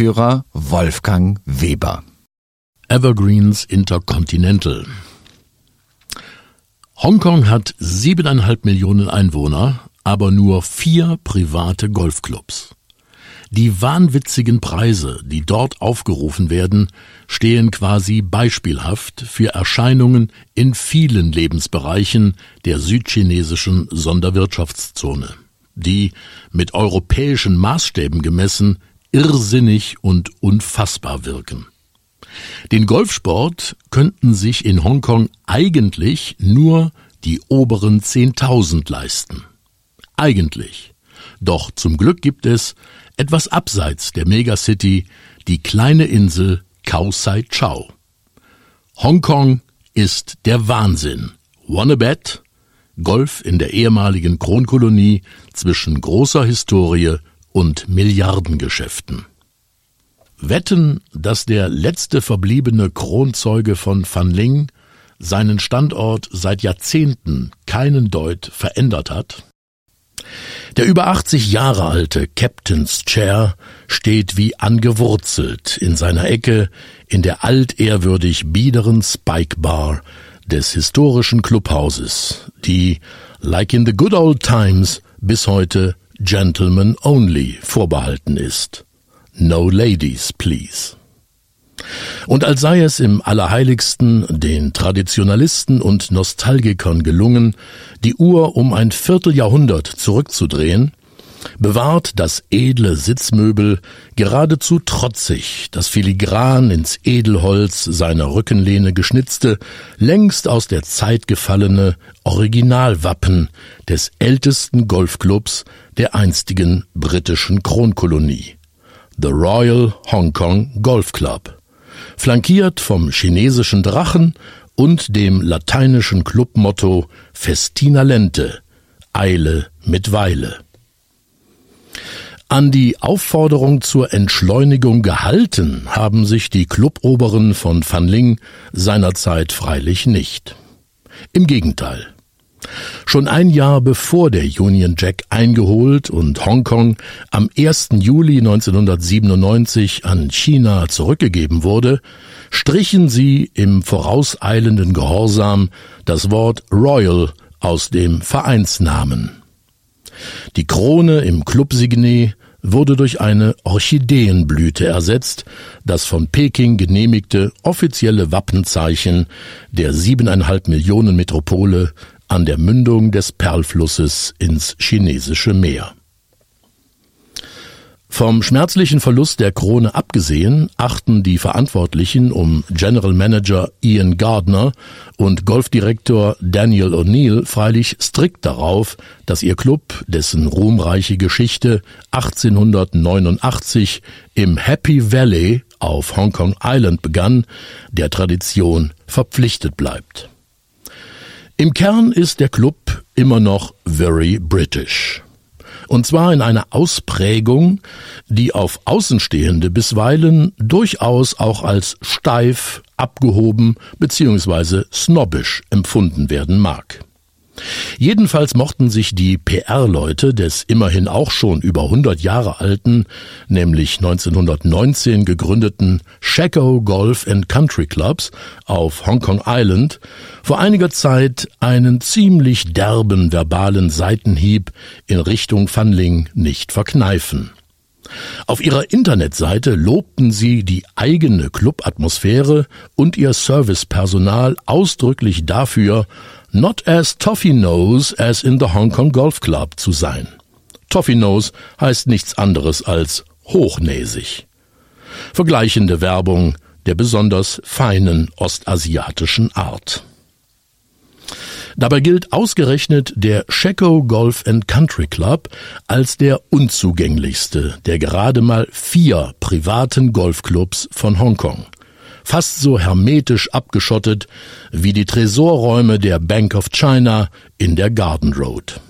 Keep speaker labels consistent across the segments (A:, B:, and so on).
A: Wolfgang Weber.
B: Evergreens Intercontinental. Hongkong hat siebeneinhalb Millionen Einwohner, aber nur vier private Golfclubs. Die wahnwitzigen Preise, die dort aufgerufen werden, stehen quasi beispielhaft für Erscheinungen in vielen Lebensbereichen der südchinesischen Sonderwirtschaftszone, die mit europäischen Maßstäben gemessen irrsinnig und unfassbar wirken. Den Golfsport könnten sich in Hongkong eigentlich nur die oberen 10.000 leisten. Eigentlich. Doch zum Glück gibt es, etwas abseits der Megacity, die kleine Insel Khao Sai Chao. Hongkong ist der Wahnsinn. Wanna bet? Golf in der ehemaligen Kronkolonie zwischen großer Historie und Milliardengeschäften. Wetten, dass der letzte verbliebene Kronzeuge von Van Ling seinen Standort seit Jahrzehnten keinen Deut verändert hat? Der über 80 Jahre alte Captain's Chair steht wie angewurzelt in seiner Ecke in der altehrwürdig biederen Spike Bar des historischen Clubhauses, die, like in the good old times, bis heute Gentlemen only vorbehalten ist. No ladies, please. Und als sei es im Allerheiligsten den Traditionalisten und Nostalgikern gelungen, die Uhr um ein Vierteljahrhundert zurückzudrehen, bewahrt das edle Sitzmöbel geradezu trotzig das filigran ins Edelholz seiner Rückenlehne geschnitzte, längst aus der Zeit gefallene Originalwappen des ältesten Golfclubs der einstigen britischen Kronkolonie. The Royal Hong Kong Golf Club, flankiert vom chinesischen Drachen und dem lateinischen Clubmotto Festina Lente, Eile mit Weile. An die Aufforderung zur Entschleunigung gehalten haben sich die Cluboberen von Van Ling seinerzeit freilich nicht. Im Gegenteil. Schon ein Jahr bevor der Union Jack eingeholt und Hongkong am 1. Juli 1997 an China zurückgegeben wurde, strichen sie im vorauseilenden Gehorsam das Wort Royal aus dem Vereinsnamen. Die Krone im Clubsignet wurde durch eine Orchideenblüte ersetzt, das von Peking genehmigte offizielle Wappenzeichen der siebeneinhalb Millionen Metropole an der Mündung des Perlflusses ins chinesische Meer. Vom schmerzlichen Verlust der Krone abgesehen, achten die Verantwortlichen um General Manager Ian Gardner und Golfdirektor Daniel O'Neill freilich strikt darauf, dass ihr Club, dessen ruhmreiche Geschichte 1889 im Happy Valley auf Hong Kong Island begann, der Tradition verpflichtet bleibt. Im Kern ist der Club immer noch very British. Und zwar in einer Ausprägung, die auf Außenstehende bisweilen durchaus auch als steif, abgehoben bzw. snobbisch empfunden werden mag. Jedenfalls mochten sich die PR-Leute des immerhin auch schon über 100 Jahre alten, nämlich 1919 gegründeten Shaco Golf and Country Clubs auf Hong Kong Island vor einiger Zeit einen ziemlich derben verbalen Seitenhieb in Richtung Fanling nicht verkneifen. Auf ihrer Internetseite lobten sie die eigene Clubatmosphäre und ihr Servicepersonal ausdrücklich dafür, not as toffee nose as in the Hong Kong Golf Club zu sein. Toffee nose heißt nichts anderes als hochnäsig. Vergleichende Werbung der besonders feinen ostasiatischen Art. Dabei gilt ausgerechnet der Checo Golf and Country Club als der unzugänglichste der gerade mal vier privaten Golfclubs von Hongkong fast so hermetisch abgeschottet wie die Tresorräume der Bank of China in der Garden Road.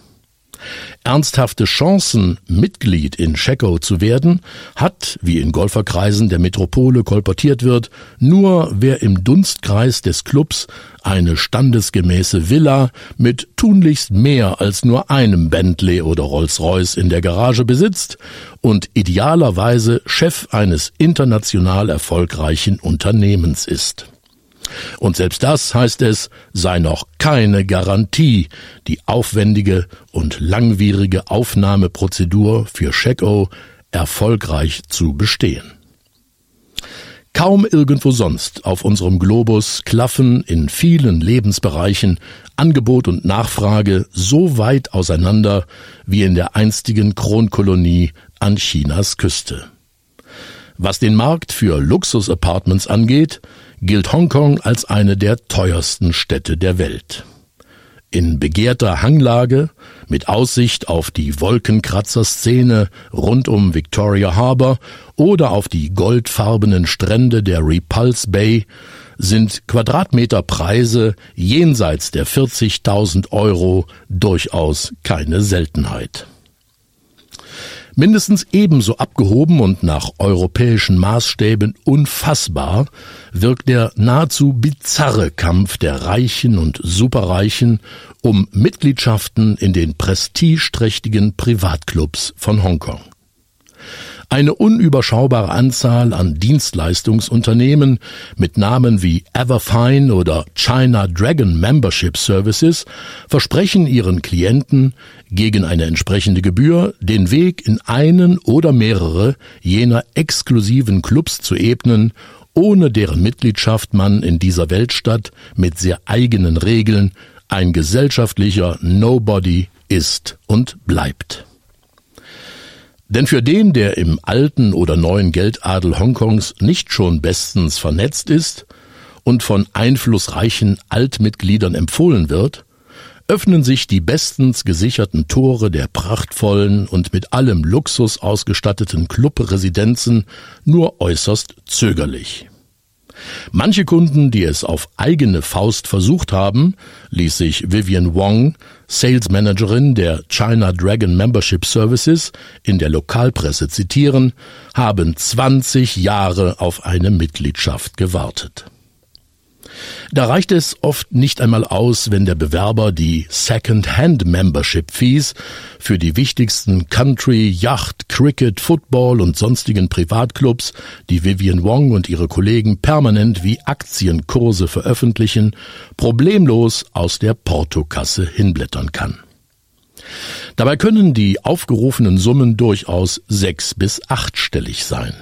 B: Ernsthafte Chancen, Mitglied in Checo zu werden, hat, wie in Golferkreisen der Metropole kolportiert wird, nur wer im Dunstkreis des Clubs eine standesgemäße Villa mit tunlichst mehr als nur einem Bentley oder Rolls-Royce in der Garage besitzt und idealerweise Chef eines international erfolgreichen Unternehmens ist. Und selbst das, heißt es, sei noch keine Garantie, die aufwendige und langwierige Aufnahmeprozedur für Checo erfolgreich zu bestehen. Kaum irgendwo sonst auf unserem Globus klaffen in vielen Lebensbereichen Angebot und Nachfrage so weit auseinander wie in der einstigen Kronkolonie an Chinas Küste. Was den Markt für Luxusapartments angeht, gilt Hongkong als eine der teuersten Städte der Welt. In begehrter Hanglage, mit Aussicht auf die Wolkenkratzer-Szene rund um Victoria Harbour oder auf die goldfarbenen Strände der Repulse Bay, sind Quadratmeterpreise jenseits der 40.000 Euro durchaus keine Seltenheit. Mindestens ebenso abgehoben und nach europäischen Maßstäben unfassbar wirkt der nahezu bizarre Kampf der Reichen und Superreichen um Mitgliedschaften in den prestigeträchtigen Privatclubs von Hongkong. Eine unüberschaubare Anzahl an Dienstleistungsunternehmen mit Namen wie Everfine oder China Dragon Membership Services versprechen ihren Klienten gegen eine entsprechende Gebühr den Weg in einen oder mehrere jener exklusiven Clubs zu ebnen, ohne deren Mitgliedschaft man in dieser Weltstadt mit sehr eigenen Regeln ein gesellschaftlicher Nobody ist und bleibt. Denn für den, der im alten oder neuen Geldadel Hongkongs nicht schon bestens vernetzt ist und von einflussreichen Altmitgliedern empfohlen wird, öffnen sich die bestens gesicherten Tore der prachtvollen und mit allem Luxus ausgestatteten Clubresidenzen nur äußerst zögerlich. Manche Kunden, die es auf eigene Faust versucht haben, ließ sich Vivian Wong, Sales Managerin der China Dragon Membership Services, in der Lokalpresse zitieren, haben 20 Jahre auf eine Mitgliedschaft gewartet. Da reicht es oft nicht einmal aus, wenn der Bewerber die Second-Hand-Membership-Fees für die wichtigsten Country, Yacht, Cricket, Football und sonstigen Privatclubs, die Vivian Wong und ihre Kollegen permanent wie Aktienkurse veröffentlichen, problemlos aus der Portokasse hinblättern kann. Dabei können die aufgerufenen Summen durchaus sechs bis achtstellig sein.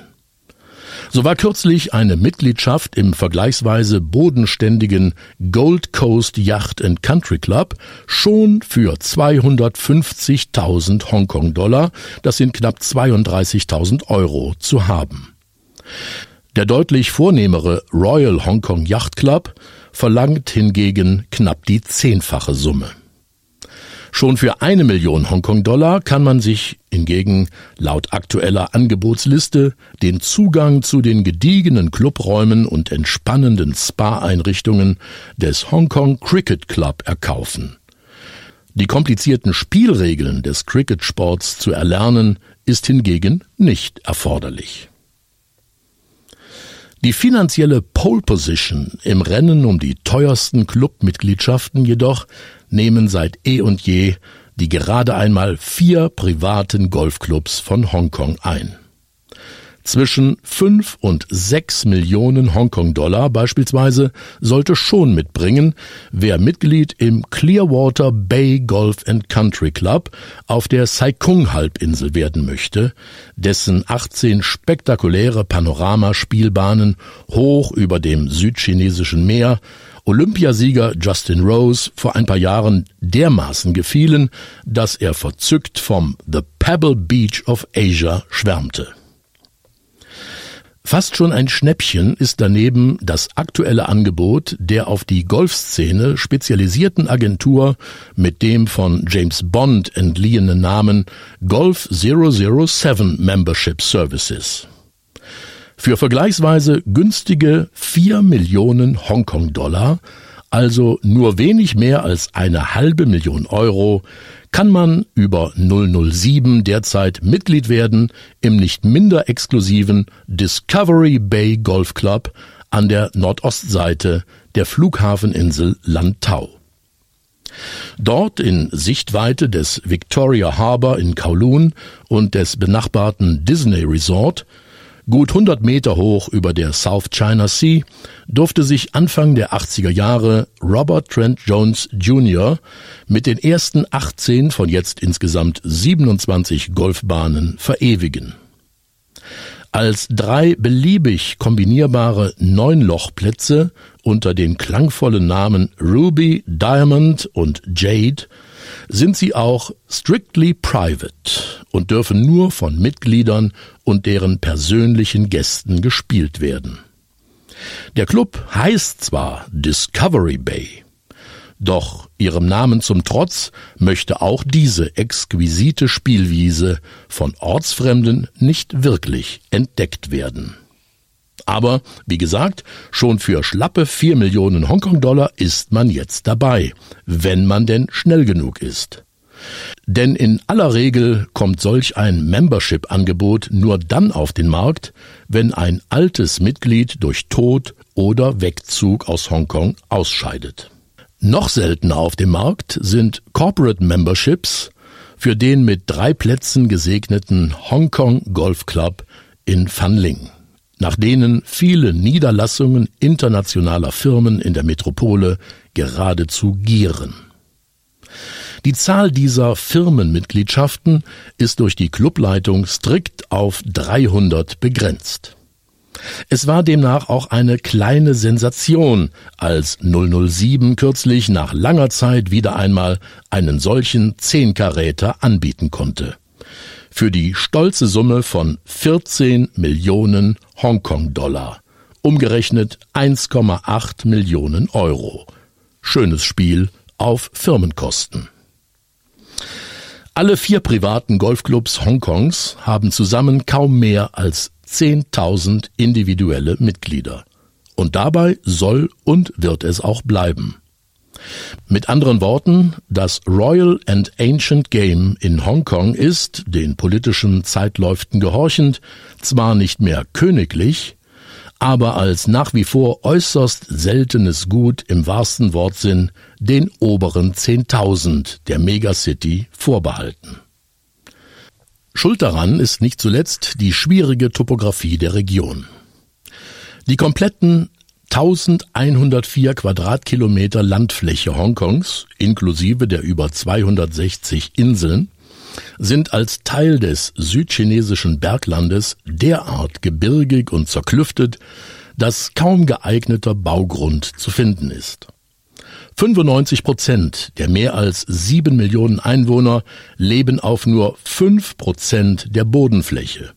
B: So war kürzlich eine Mitgliedschaft im vergleichsweise bodenständigen Gold Coast Yacht and Country Club schon für 250.000 Hongkong-Dollar, das sind knapp 32.000 Euro, zu haben. Der deutlich vornehmere Royal Hong Kong Yacht Club verlangt hingegen knapp die zehnfache Summe. Schon für eine Million Hongkong-Dollar kann man sich hingegen laut aktueller Angebotsliste den Zugang zu den gediegenen Clubräumen und entspannenden Spa-Einrichtungen des Hongkong Cricket Club erkaufen. Die komplizierten Spielregeln des Cricket-Sports zu erlernen, ist hingegen nicht erforderlich. Die finanzielle Pole Position im Rennen um die teuersten Clubmitgliedschaften jedoch nehmen seit eh und je die gerade einmal vier privaten Golfclubs von Hongkong ein. Zwischen fünf und sechs Millionen Hongkong-Dollar beispielsweise sollte schon mitbringen, wer Mitglied im Clearwater Bay Golf and Country Club auf der Saikung-Halbinsel werden möchte, dessen 18 spektakuläre Panoramaspielbahnen hoch über dem südchinesischen Meer Olympiasieger Justin Rose vor ein paar Jahren dermaßen gefielen, dass er verzückt vom The Pebble Beach of Asia schwärmte. Fast schon ein Schnäppchen ist daneben das aktuelle Angebot der auf die Golfszene spezialisierten Agentur mit dem von James Bond entliehenen Namen Golf 007 Membership Services. Für vergleichsweise günstige 4 Millionen Hongkong-Dollar, also nur wenig mehr als eine halbe Million Euro, kann man über 007 derzeit Mitglied werden im nicht minder exklusiven Discovery Bay Golf Club an der Nordostseite der Flughafeninsel Lantau. Dort in Sichtweite des Victoria Harbour in Kowloon und des benachbarten Disney Resort Gut 100 Meter hoch über der South China Sea durfte sich Anfang der 80er Jahre Robert Trent Jones Jr. mit den ersten 18 von jetzt insgesamt 27 Golfbahnen verewigen. Als drei beliebig kombinierbare Neunlochplätze unter den klangvollen Namen Ruby, Diamond und Jade sind sie auch strictly private und dürfen nur von Mitgliedern und deren persönlichen Gästen gespielt werden. Der Club heißt zwar Discovery Bay, doch ihrem Namen zum Trotz möchte auch diese exquisite Spielwiese von Ortsfremden nicht wirklich entdeckt werden. Aber, wie gesagt, schon für schlappe vier Millionen Hongkong-Dollar ist man jetzt dabei, wenn man denn schnell genug ist. Denn in aller Regel kommt solch ein Membership-Angebot nur dann auf den Markt, wenn ein altes Mitglied durch Tod oder Wegzug aus Hongkong ausscheidet. Noch seltener auf dem Markt sind Corporate Memberships für den mit drei Plätzen gesegneten Hongkong Golf Club in Fanling nach denen viele Niederlassungen internationaler Firmen in der Metropole geradezu gieren. Die Zahl dieser Firmenmitgliedschaften ist durch die Clubleitung strikt auf 300 begrenzt. Es war demnach auch eine kleine Sensation, als 007 kürzlich nach langer Zeit wieder einmal einen solchen Zehnkaräter anbieten konnte für die stolze Summe von 14 Millionen Hongkong-Dollar, umgerechnet 1,8 Millionen Euro. Schönes Spiel auf Firmenkosten. Alle vier privaten Golfclubs Hongkongs haben zusammen kaum mehr als 10.000 individuelle Mitglieder. Und dabei soll und wird es auch bleiben. Mit anderen Worten, das Royal and Ancient Game in Hongkong ist, den politischen Zeitläuften gehorchend, zwar nicht mehr königlich, aber als nach wie vor äußerst seltenes Gut im wahrsten Wortsinn den oberen Zehntausend der Megacity vorbehalten. Schuld daran ist nicht zuletzt die schwierige Topographie der Region. Die kompletten 1104 Quadratkilometer Landfläche Hongkongs, inklusive der über 260 Inseln, sind als Teil des südchinesischen Berglandes derart gebirgig und zerklüftet, dass kaum geeigneter Baugrund zu finden ist. 95 Prozent der mehr als sieben Millionen Einwohner leben auf nur fünf Prozent der Bodenfläche,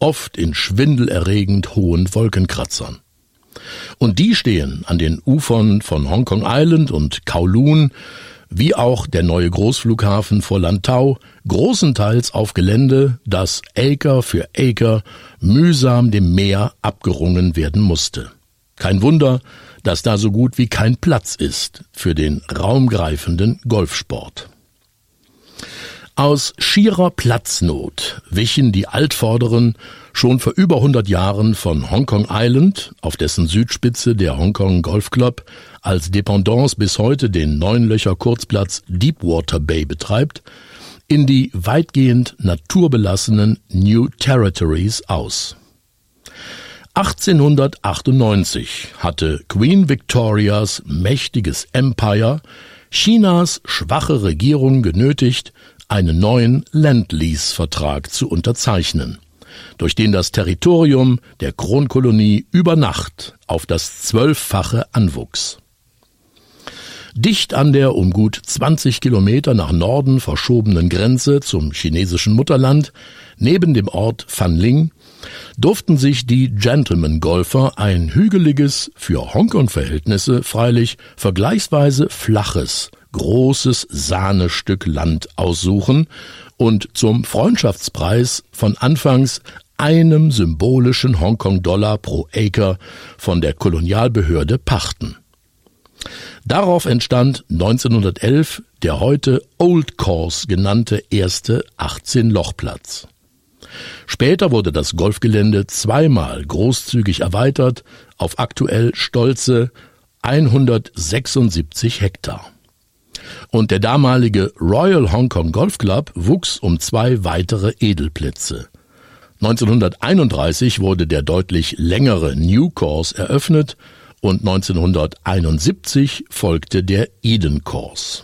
B: oft in schwindelerregend hohen Wolkenkratzern. Und die stehen an den Ufern von Hongkong Island und Kowloon, wie auch der neue Großflughafen vor Lantau, großenteils auf Gelände, das Acre für Acre mühsam dem Meer abgerungen werden musste. Kein Wunder, dass da so gut wie kein Platz ist für den raumgreifenden Golfsport. Aus schierer Platznot wichen die Altvorderen schon vor über 100 Jahren von Hongkong Island, auf dessen Südspitze der Hongkong Golf Club als Dependance bis heute den Neunlöcher Kurzplatz Deepwater Bay betreibt, in die weitgehend naturbelassenen New Territories aus. 1898 hatte Queen Victorias mächtiges Empire Chinas schwache Regierung genötigt, einen neuen Land-Lease-Vertrag zu unterzeichnen, durch den das Territorium der Kronkolonie über Nacht auf das Zwölffache anwuchs. Dicht an der um gut 20 Kilometer nach Norden verschobenen Grenze zum chinesischen Mutterland, neben dem Ort Fanling, durften sich die Gentleman-Golfer ein hügeliges, für Hongkong-Verhältnisse freilich vergleichsweise flaches, großes Sahnestück Land aussuchen und zum Freundschaftspreis von anfangs einem symbolischen Hongkong-Dollar pro Acre von der Kolonialbehörde pachten. Darauf entstand 1911 der heute Old Course genannte erste 18-Loch-Platz. Später wurde das Golfgelände zweimal großzügig erweitert auf aktuell stolze 176 Hektar. Und der damalige Royal Hong Kong Golf Club wuchs um zwei weitere Edelplätze. 1931 wurde der deutlich längere New Course eröffnet und 1971 folgte der Eden Course.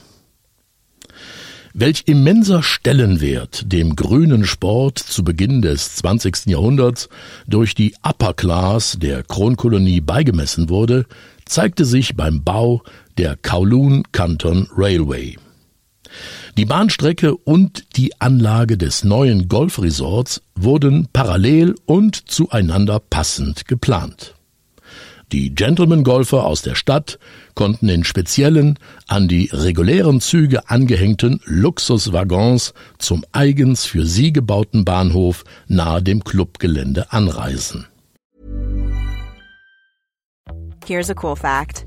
B: Welch immenser Stellenwert dem grünen Sport zu Beginn des 20. Jahrhunderts durch die Upper Class der Kronkolonie beigemessen wurde, zeigte sich beim Bau der Kowloon Canton Railway. Die Bahnstrecke und die Anlage des neuen Golfresorts wurden parallel und zueinander passend geplant. Die Gentleman-Golfer aus der Stadt konnten in speziellen, an die regulären Züge angehängten Luxuswaggons zum eigens für sie gebauten Bahnhof nahe dem Clubgelände anreisen.
C: Here's a cool fact.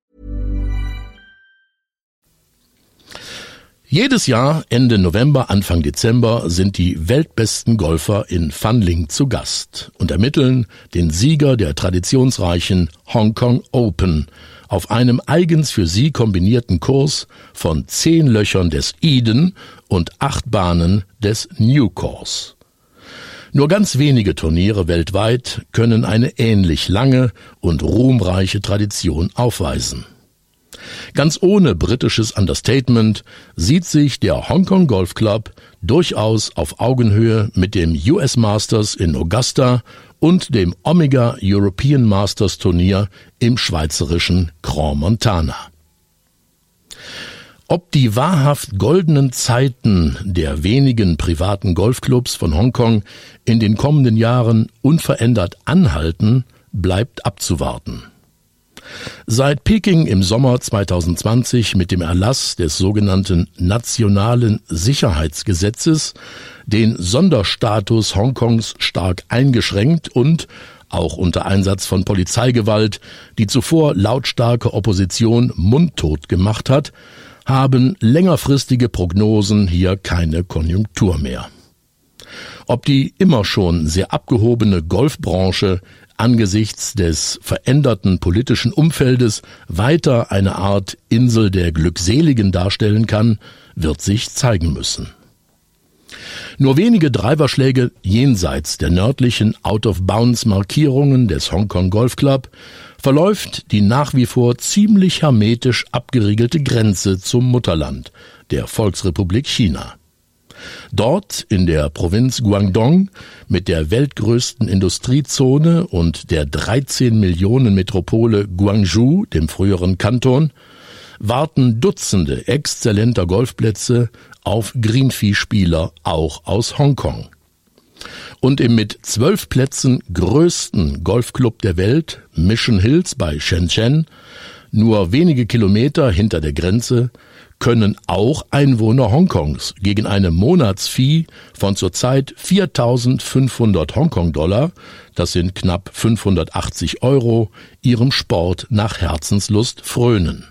B: Jedes Jahr Ende November, Anfang Dezember sind die weltbesten Golfer in Fanling zu Gast und ermitteln den Sieger der traditionsreichen Hong Kong Open auf einem eigens für sie kombinierten Kurs von zehn Löchern des Eden und acht Bahnen des New Course. Nur ganz wenige Turniere weltweit können eine ähnlich lange und ruhmreiche Tradition aufweisen. Ganz ohne britisches Understatement sieht sich der Hongkong Golf Club durchaus auf Augenhöhe mit dem US Masters in Augusta und dem Omega European Masters Turnier im schweizerischen Grand Montana. Ob die wahrhaft goldenen Zeiten der wenigen privaten Golfclubs von Hongkong in den kommenden Jahren unverändert anhalten, bleibt abzuwarten. Seit Peking im Sommer 2020 mit dem Erlass des sogenannten Nationalen Sicherheitsgesetzes den Sonderstatus Hongkongs stark eingeschränkt und auch unter Einsatz von Polizeigewalt, die zuvor lautstarke Opposition mundtot gemacht hat, haben längerfristige Prognosen hier keine Konjunktur mehr. Ob die immer schon sehr abgehobene Golfbranche angesichts des veränderten politischen Umfeldes weiter eine Art Insel der Glückseligen darstellen kann, wird sich zeigen müssen. Nur wenige Driverschläge jenseits der nördlichen Out-of-Bounds-Markierungen des Hongkong Golf Club verläuft die nach wie vor ziemlich hermetisch abgeriegelte Grenze zum Mutterland, der Volksrepublik China. Dort in der Provinz Guangdong mit der weltgrößten Industriezone und der 13 Millionen Metropole Guangzhou, dem früheren Kanton, warten Dutzende exzellenter Golfplätze auf Greenfee-Spieler auch aus Hongkong. Und im mit zwölf Plätzen größten Golfclub der Welt, Mission Hills bei Shenzhen, nur wenige Kilometer hinter der Grenze, können auch Einwohner Hongkongs gegen eine Monatsfee von zurzeit 4.500 Hongkong-Dollar, das sind knapp 580 Euro, ihrem Sport nach Herzenslust frönen.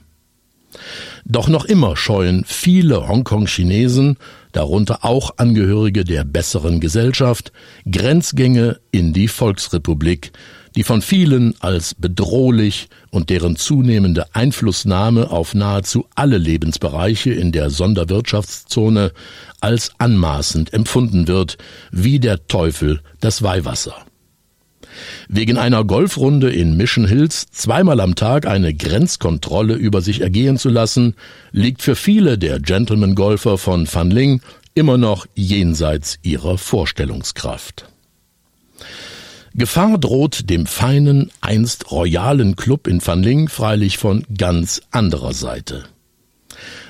B: Doch noch immer scheuen viele Hongkong-Chinesen, darunter auch Angehörige der besseren Gesellschaft, Grenzgänge in die Volksrepublik, die von vielen als bedrohlich und deren zunehmende Einflussnahme auf nahezu alle Lebensbereiche in der Sonderwirtschaftszone als anmaßend empfunden wird, wie der Teufel das Weihwasser. Wegen einer Golfrunde in Mission Hills zweimal am Tag eine Grenzkontrolle über sich ergehen zu lassen, liegt für viele der Gentleman-Golfer von Fanling immer noch jenseits ihrer Vorstellungskraft. Gefahr droht dem feinen, einst royalen Club in Fanling freilich von ganz anderer Seite.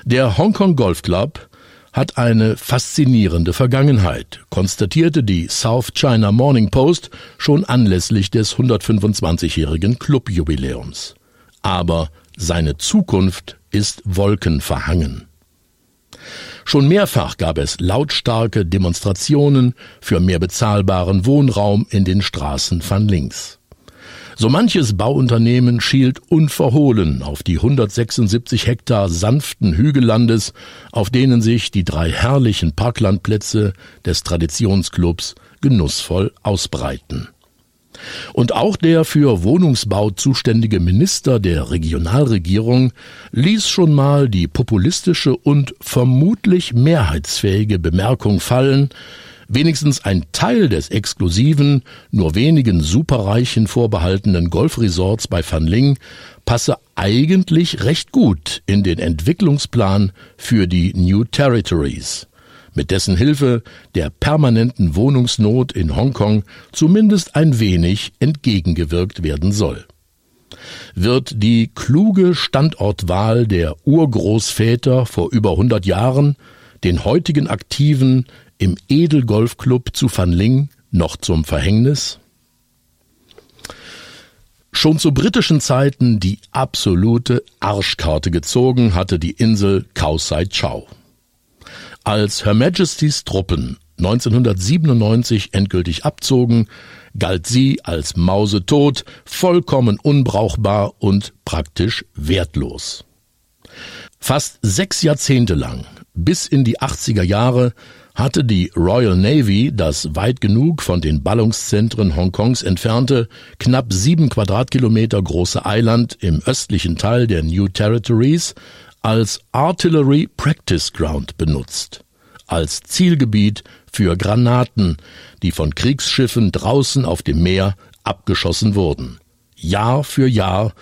B: Der Hongkong Golf Club hat eine faszinierende Vergangenheit, konstatierte die South China Morning Post schon anlässlich des 125-jährigen Clubjubiläums. Aber seine Zukunft ist wolkenverhangen. Schon mehrfach gab es lautstarke Demonstrationen für mehr bezahlbaren Wohnraum in den Straßen van Links. So manches Bauunternehmen schielt unverhohlen auf die 176 Hektar sanften Hügellandes, auf denen sich die drei herrlichen Parklandplätze des Traditionsclubs genussvoll ausbreiten. Und auch der für Wohnungsbau zuständige Minister der Regionalregierung ließ schon mal die populistische und vermutlich mehrheitsfähige Bemerkung fallen, wenigstens ein Teil des exklusiven, nur wenigen Superreichen vorbehaltenen Golfresorts bei Van Ling passe eigentlich recht gut in den Entwicklungsplan für die New Territories, mit dessen Hilfe der permanenten Wohnungsnot in Hongkong zumindest ein wenig entgegengewirkt werden soll. Wird die kluge Standortwahl der Urgroßväter vor über 100 Jahren den heutigen Aktiven im Edelgolfclub zu Van Ling noch zum Verhängnis? Schon zu britischen Zeiten die absolute Arschkarte gezogen hatte die Insel Khao Sai Chau. Als Her Majesty's Truppen 1997 endgültig abzogen, galt sie als mausetot, vollkommen unbrauchbar und praktisch wertlos. Fast sechs Jahrzehnte lang, bis in die 80er Jahre, hatte die Royal Navy das weit genug von den Ballungszentren Hongkongs entfernte, knapp sieben Quadratkilometer große Eiland im östlichen Teil der New Territories als Artillery Practice Ground benutzt, als Zielgebiet für Granaten, die von Kriegsschiffen draußen auf dem Meer abgeschossen wurden. Jahr für Jahr,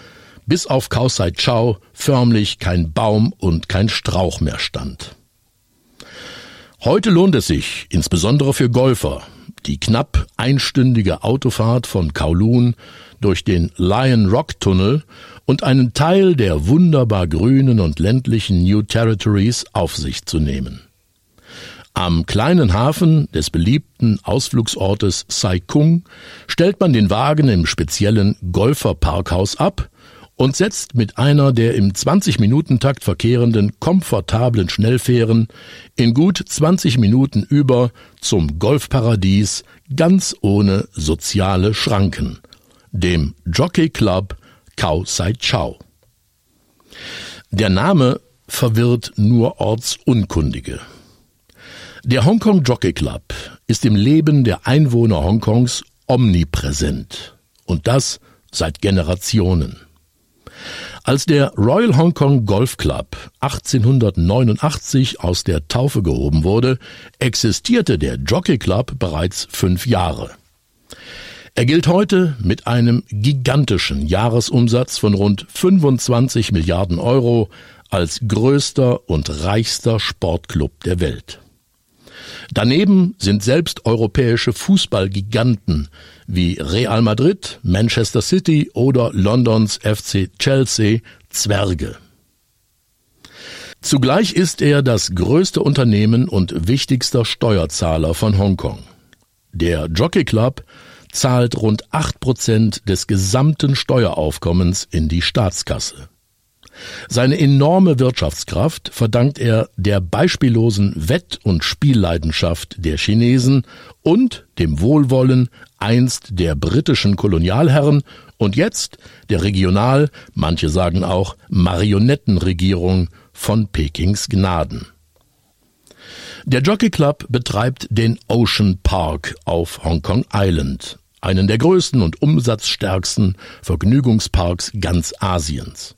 B: bis auf Kausai Chao förmlich kein Baum und kein Strauch mehr stand. Heute lohnt es sich, insbesondere für Golfer, die knapp einstündige Autofahrt von Kowloon durch den Lion Rock Tunnel und einen Teil der wunderbar grünen und ländlichen New Territories auf sich zu nehmen. Am kleinen Hafen des beliebten Ausflugsortes Sai Kung stellt man den Wagen im speziellen Golferparkhaus ab und setzt mit einer der im 20-Minuten-Takt verkehrenden komfortablen Schnellfähren in gut 20 Minuten über zum Golfparadies ganz ohne soziale Schranken, dem Jockey Club Khao Sai Chao. Der Name verwirrt nur Ortsunkundige. Der Hongkong Jockey Club ist im Leben der Einwohner Hongkongs omnipräsent und das seit Generationen. Als der Royal Hong Kong Golf Club 1889 aus der Taufe gehoben wurde, existierte der Jockey Club bereits fünf Jahre. Er gilt heute mit einem gigantischen Jahresumsatz von rund 25 Milliarden Euro als größter und reichster Sportclub der Welt. Daneben sind selbst europäische Fußballgiganten wie Real Madrid, Manchester City oder Londons FC Chelsea Zwerge. Zugleich ist er das größte Unternehmen und wichtigster Steuerzahler von Hongkong. Der Jockey Club zahlt rund acht Prozent des gesamten Steueraufkommens in die Staatskasse. Seine enorme Wirtschaftskraft verdankt er der beispiellosen Wett- und Spielleidenschaft der Chinesen und dem Wohlwollen einst der britischen Kolonialherren und jetzt der Regional, manche sagen auch Marionettenregierung von Pekings Gnaden. Der Jockey Club betreibt den Ocean Park auf Hong Kong Island, einen der größten und umsatzstärksten Vergnügungsparks ganz Asiens.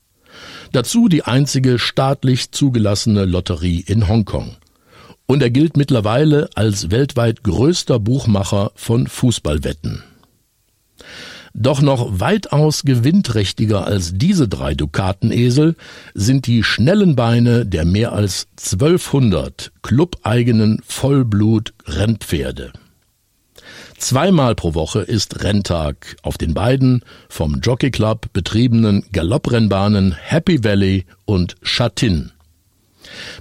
B: Dazu die einzige staatlich zugelassene Lotterie in Hongkong. Und er gilt mittlerweile als weltweit größter Buchmacher von Fußballwetten. Doch noch weitaus gewinnträchtiger als diese drei Dukatenesel sind die schnellen Beine der mehr als 1200 clubeigenen Vollblut-Rennpferde. Zweimal pro Woche ist Renntag auf den beiden vom Jockey Club betriebenen Galopprennbahnen Happy Valley und Chatin.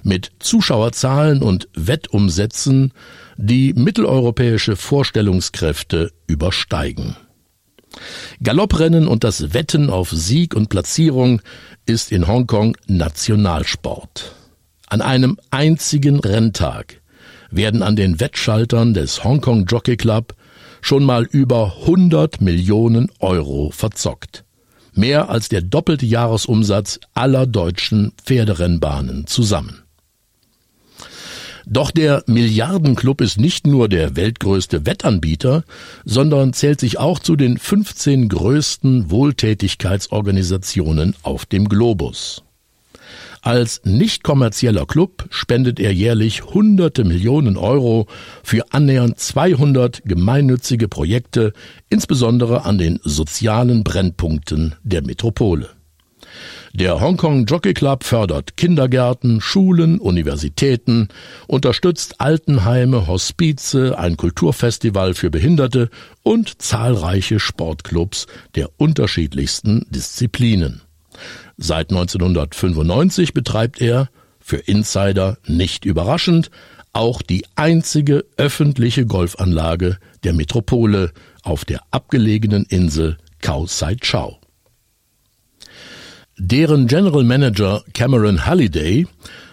B: Mit Zuschauerzahlen und Wettumsätzen, die mitteleuropäische Vorstellungskräfte übersteigen. Galopprennen und das Wetten auf Sieg und Platzierung ist in Hongkong Nationalsport. An einem einzigen Renntag werden an den Wettschaltern des Hongkong Jockey Club schon mal über 100 Millionen Euro verzockt. Mehr als der doppelte Jahresumsatz aller deutschen Pferderennbahnen zusammen. Doch der Milliardenclub ist nicht nur der weltgrößte Wettanbieter, sondern zählt sich auch zu den 15 größten Wohltätigkeitsorganisationen auf dem Globus. Als nicht kommerzieller Club spendet er jährlich hunderte Millionen Euro für annähernd 200 gemeinnützige Projekte, insbesondere an den sozialen Brennpunkten der Metropole. Der Hongkong Jockey Club fördert Kindergärten, Schulen, Universitäten, unterstützt Altenheime, Hospize, ein Kulturfestival für Behinderte und zahlreiche Sportclubs der unterschiedlichsten Disziplinen. Seit 1995 betreibt er, für Insider nicht überraschend, auch die einzige öffentliche Golfanlage der Metropole auf der abgelegenen Insel Khao Sai Chao. Deren General Manager Cameron Halliday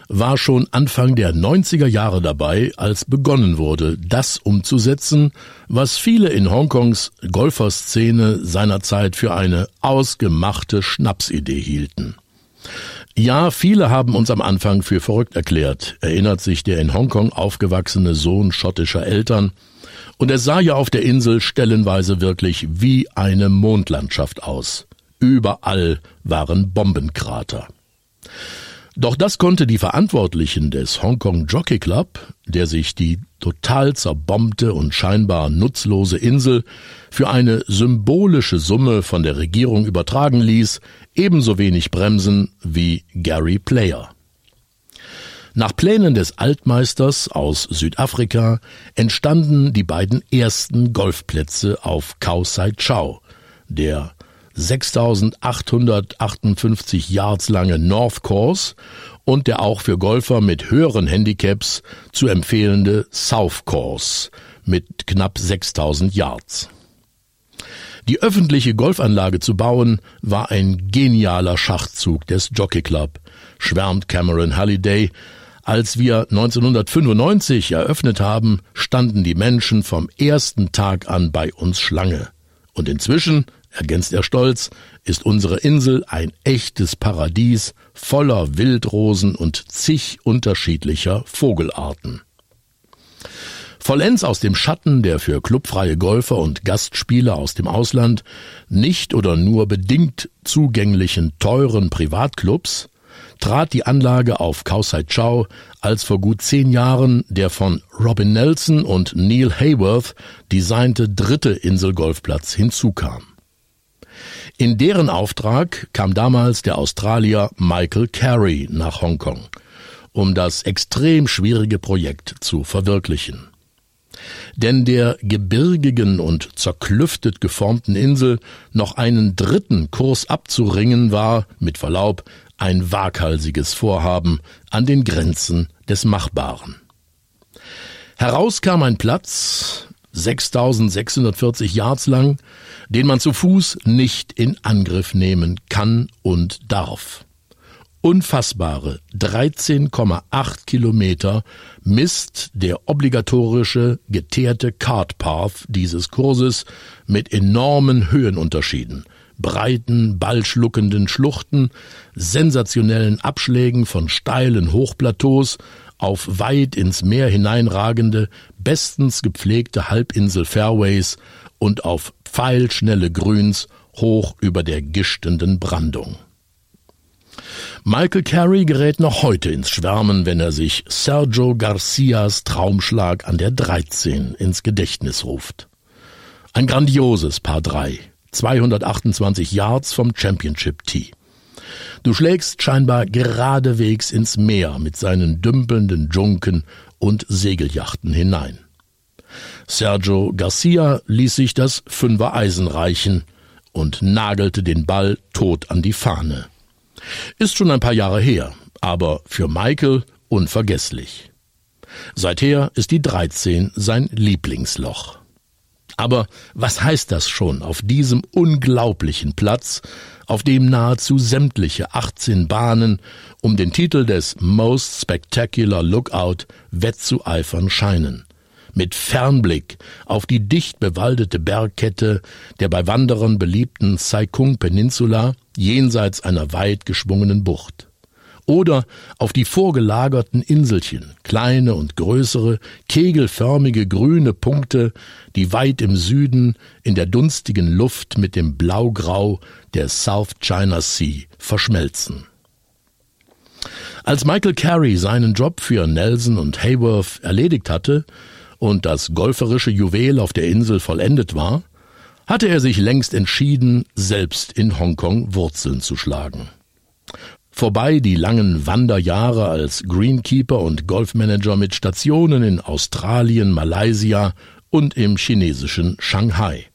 B: war schon Anfang der 90er Jahre dabei, als begonnen wurde, das umzusetzen, was viele in Hongkongs Golferszene seinerzeit für eine ausgemachte Schnapsidee hielten. Ja, viele haben uns am Anfang für verrückt erklärt, erinnert sich der in Hongkong aufgewachsene Sohn schottischer Eltern, und es sah ja auf der Insel stellenweise wirklich wie eine Mondlandschaft aus. Überall waren Bombenkrater. Doch das konnte die Verantwortlichen des Hongkong Jockey Club, der sich die total zerbombte und scheinbar nutzlose Insel für eine symbolische Summe von der Regierung übertragen ließ, ebenso wenig bremsen wie Gary Player. Nach Plänen des Altmeisters aus Südafrika entstanden die beiden ersten Golfplätze auf Khao Sai Chau, der 6858 Yards lange North Course und der auch für Golfer mit höheren Handicaps zu empfehlende South Course mit knapp 6000 Yards. Die öffentliche Golfanlage zu bauen war ein genialer Schachzug des Jockey Club, schwärmt Cameron Halliday. Als wir 1995 eröffnet haben, standen die Menschen vom ersten Tag an bei uns Schlange. Und inzwischen ergänzt er stolz, ist unsere Insel ein echtes Paradies voller Wildrosen und zig unterschiedlicher Vogelarten. Vollends aus dem Schatten der für clubfreie Golfer und Gastspieler aus dem Ausland nicht oder nur bedingt zugänglichen teuren Privatclubs trat die Anlage auf Khao Sai Chau, als vor gut zehn Jahren der von Robin Nelson und Neil Hayworth designte dritte Inselgolfplatz hinzukam. In deren Auftrag kam damals der Australier Michael Carey nach Hongkong, um das extrem schwierige Projekt zu verwirklichen. Denn der gebirgigen und zerklüftet geformten Insel noch einen dritten Kurs abzuringen war, mit Verlaub, ein waghalsiges Vorhaben an den Grenzen des Machbaren. Heraus kam ein Platz, 6640 Yards lang, den man zu Fuß nicht in Angriff nehmen kann und darf. Unfassbare 13,8 Kilometer misst der obligatorische geteerte Card Path dieses Kurses mit enormen Höhenunterschieden, breiten, ballschluckenden Schluchten, sensationellen Abschlägen von steilen Hochplateaus auf weit ins Meer hineinragende, bestens gepflegte Halbinsel-Fairways und auf pfeilschnelle Grüns hoch über der gischtenden Brandung. Michael Carey gerät noch heute ins Schwärmen, wenn er sich Sergio Garcias Traumschlag an der 13 ins Gedächtnis ruft. Ein grandioses Paar 3, 228 Yards vom Championship Tee. Du schlägst scheinbar geradewegs ins Meer mit seinen dümpelnden Junken und Segeljachten hinein. Sergio Garcia ließ sich das Fünfer Eisen reichen und nagelte den Ball tot an die Fahne. Ist schon ein paar Jahre her, aber für Michael unvergesslich. Seither ist die 13 sein Lieblingsloch. Aber was heißt das schon auf diesem unglaublichen Platz, auf dem nahezu sämtliche 18 Bahnen um den Titel des Most Spectacular Lookout wettzueifern scheinen? Mit Fernblick auf die dicht bewaldete Bergkette der bei Wanderern beliebten Saikung Peninsula jenseits einer weit geschwungenen Bucht oder auf die vorgelagerten Inselchen, kleine und größere, kegelförmige grüne Punkte, die weit im Süden in der dunstigen Luft mit dem Blaugrau der South China Sea verschmelzen. Als Michael Carey seinen Job für Nelson und Hayworth erledigt hatte und das golferische Juwel auf der Insel vollendet war, hatte er sich längst entschieden, selbst in Hongkong Wurzeln zu schlagen. Vorbei die langen Wanderjahre als Greenkeeper und Golfmanager mit Stationen in Australien, Malaysia und im chinesischen Shanghai.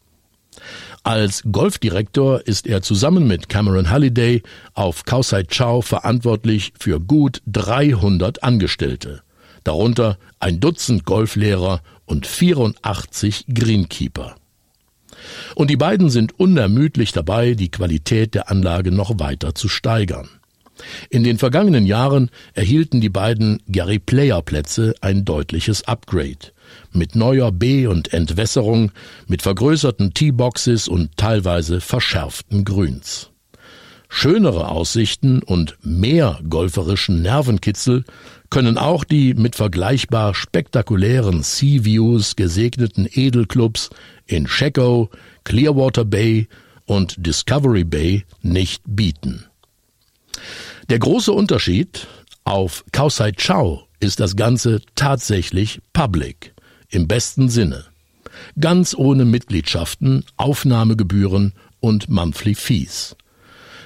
B: Als Golfdirektor ist er zusammen mit Cameron Halliday auf Khao Sai Chau verantwortlich für gut 300 Angestellte, darunter ein Dutzend Golflehrer und 84 Greenkeeper. Und die beiden sind unermüdlich dabei, die Qualität der Anlage noch weiter zu steigern. In den vergangenen Jahren erhielten die beiden Gary Player Plätze ein deutliches Upgrade. Mit neuer B- und Entwässerung, mit vergrößerten Teeboxes und teilweise verschärften Grüns. Schönere Aussichten und mehr golferischen Nervenkitzel können auch die mit vergleichbar spektakulären Sea Views gesegneten Edelclubs in Checo, Clearwater Bay und Discovery Bay nicht bieten. Der große Unterschied auf Khao Sai Chau ist das Ganze tatsächlich public, im besten Sinne. Ganz ohne Mitgliedschaften, Aufnahmegebühren und Monthly Fees.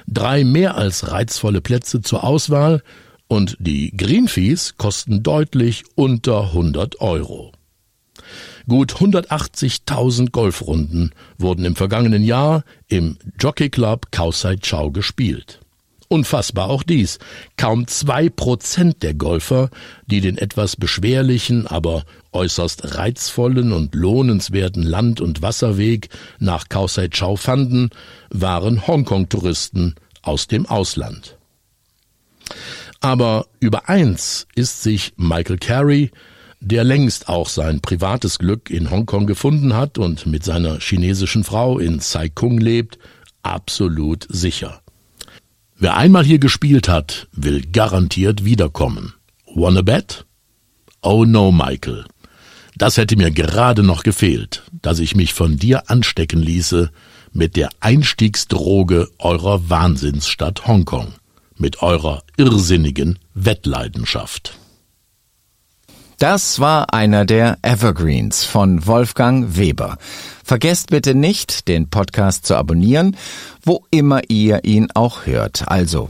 B: Drei mehr als reizvolle Plätze zur Auswahl und die Greenfees kosten deutlich unter 100 Euro. Gut 180.000 Golfrunden wurden im vergangenen Jahr im Jockey Club Kausai Chau gespielt. Unfassbar auch dies. Kaum zwei Prozent der Golfer, die den etwas beschwerlichen, aber äußerst reizvollen und lohnenswerten Land- und Wasserweg nach Kausai Chau fanden, waren Hongkong-Touristen aus dem Ausland. Aber über eins ist sich Michael Carey, der längst auch sein privates Glück in Hongkong gefunden hat und mit seiner chinesischen Frau in Sai Kung lebt, absolut sicher. Wer einmal hier gespielt hat, will garantiert wiederkommen. Wanna bet? Oh no, Michael. Das hätte mir gerade noch gefehlt, dass ich mich von dir anstecken ließe mit der Einstiegsdroge eurer Wahnsinnsstadt Hongkong, mit eurer irrsinnigen Wettleidenschaft.
A: Das war einer der Evergreens von Wolfgang Weber. Vergesst bitte nicht, den Podcast zu abonnieren, wo immer ihr ihn auch hört. Also